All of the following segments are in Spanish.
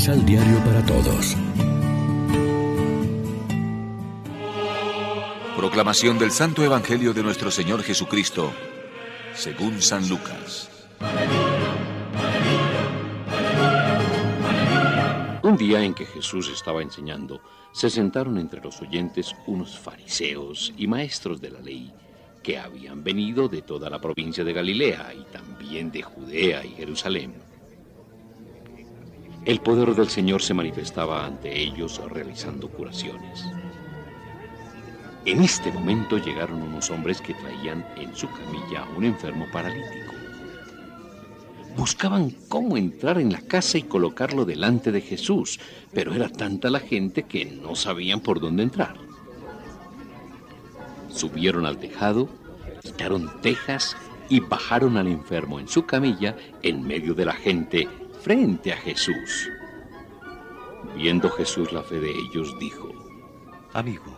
Misal Diario para Todos. Proclamación del Santo Evangelio de nuestro Señor Jesucristo, según San Lucas. Un día en que Jesús estaba enseñando, se sentaron entre los oyentes unos fariseos y maestros de la ley que habían venido de toda la provincia de Galilea y también de Judea y Jerusalén. El poder del Señor se manifestaba ante ellos realizando curaciones. En este momento llegaron unos hombres que traían en su camilla a un enfermo paralítico. Buscaban cómo entrar en la casa y colocarlo delante de Jesús, pero era tanta la gente que no sabían por dónde entrar. Subieron al tejado, quitaron tejas y bajaron al enfermo en su camilla en medio de la gente frente a Jesús. Viendo Jesús la fe de ellos, dijo, Amigo,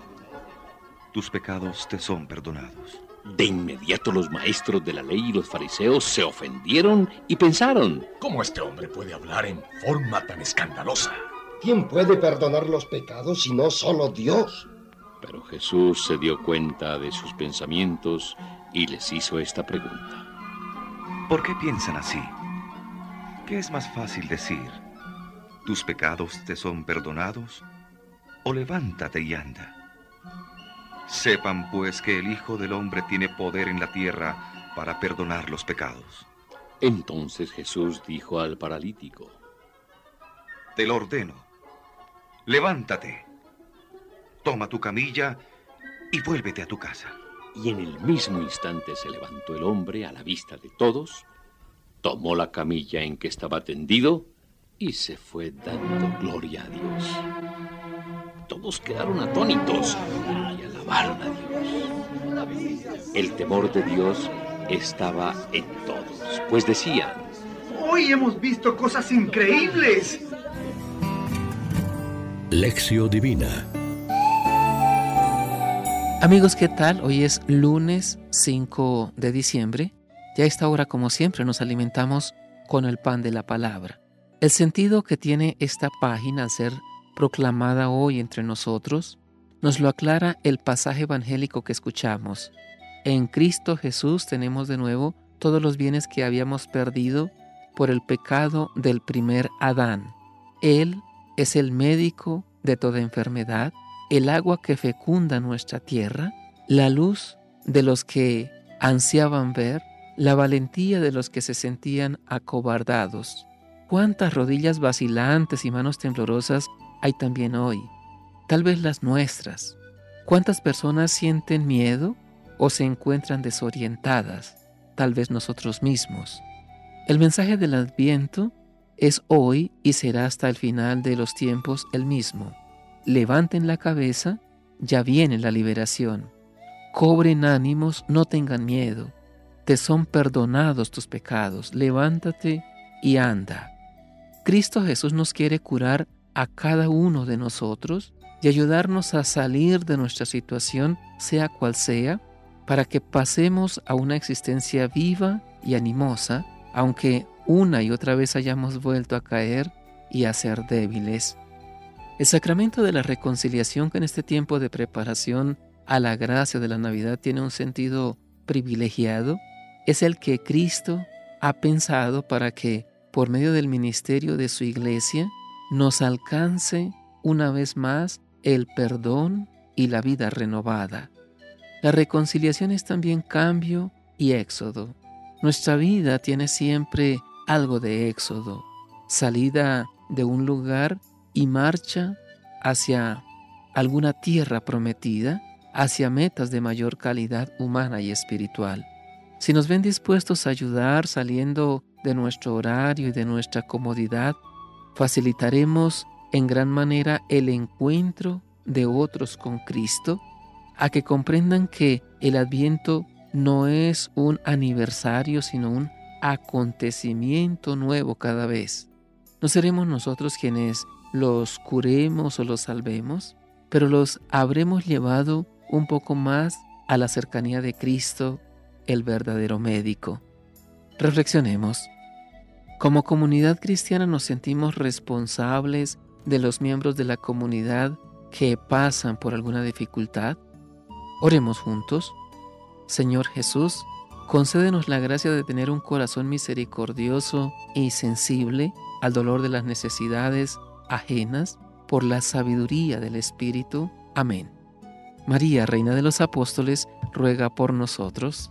tus pecados te son perdonados. De inmediato los maestros de la ley y los fariseos se ofendieron y pensaron, ¿cómo este hombre puede hablar en forma tan escandalosa? ¿Quién puede perdonar los pecados si no solo Dios? Pero Jesús se dio cuenta de sus pensamientos y les hizo esta pregunta. ¿Por qué piensan así? ¿Qué es más fácil decir? ¿Tus pecados te son perdonados? ¿O levántate y anda? Sepan pues que el Hijo del Hombre tiene poder en la tierra para perdonar los pecados. Entonces Jesús dijo al paralítico, Te lo ordeno, levántate, toma tu camilla y vuélvete a tu casa. Y en el mismo instante se levantó el hombre a la vista de todos, tomó la camilla en que estaba tendido y se fue dando gloria a Dios. Todos quedaron atónitos y alabaron a Dios. El temor de Dios estaba en todos, pues decían, Hoy hemos visto cosas increíbles. Lección Divina Amigos, ¿qué tal? Hoy es lunes 5 de diciembre. Ya a esta hora, como siempre, nos alimentamos con el pan de la palabra. El sentido que tiene esta página al ser proclamada hoy entre nosotros nos lo aclara el pasaje evangélico que escuchamos. En Cristo Jesús tenemos de nuevo todos los bienes que habíamos perdido por el pecado del primer Adán. Él es el médico de toda enfermedad, el agua que fecunda nuestra tierra, la luz de los que ansiaban ver, la valentía de los que se sentían acobardados. Cuántas rodillas vacilantes y manos temblorosas hay también hoy, tal vez las nuestras. Cuántas personas sienten miedo o se encuentran desorientadas, tal vez nosotros mismos. El mensaje del adviento es hoy y será hasta el final de los tiempos el mismo levanten la cabeza, ya viene la liberación. Cobren ánimos, no tengan miedo. Te son perdonados tus pecados. Levántate y anda. Cristo Jesús nos quiere curar a cada uno de nosotros y ayudarnos a salir de nuestra situación, sea cual sea, para que pasemos a una existencia viva y animosa, aunque una y otra vez hayamos vuelto a caer y a ser débiles. El sacramento de la reconciliación que en este tiempo de preparación a la gracia de la Navidad tiene un sentido privilegiado es el que Cristo ha pensado para que, por medio del ministerio de su iglesia, nos alcance una vez más el perdón y la vida renovada. La reconciliación es también cambio y éxodo. Nuestra vida tiene siempre algo de éxodo, salida de un lugar y marcha hacia alguna tierra prometida, hacia metas de mayor calidad humana y espiritual. Si nos ven dispuestos a ayudar saliendo de nuestro horario y de nuestra comodidad, facilitaremos en gran manera el encuentro de otros con Cristo, a que comprendan que el adviento no es un aniversario, sino un acontecimiento nuevo cada vez. No seremos nosotros quienes los curemos o los salvemos, pero los habremos llevado un poco más a la cercanía de Cristo, el verdadero médico. Reflexionemos. Como comunidad cristiana nos sentimos responsables de los miembros de la comunidad que pasan por alguna dificultad. Oremos juntos. Señor Jesús, concédenos la gracia de tener un corazón misericordioso y sensible al dolor de las necesidades ajenas por la sabiduría del Espíritu. Amén. María, Reina de los Apóstoles, ruega por nosotros.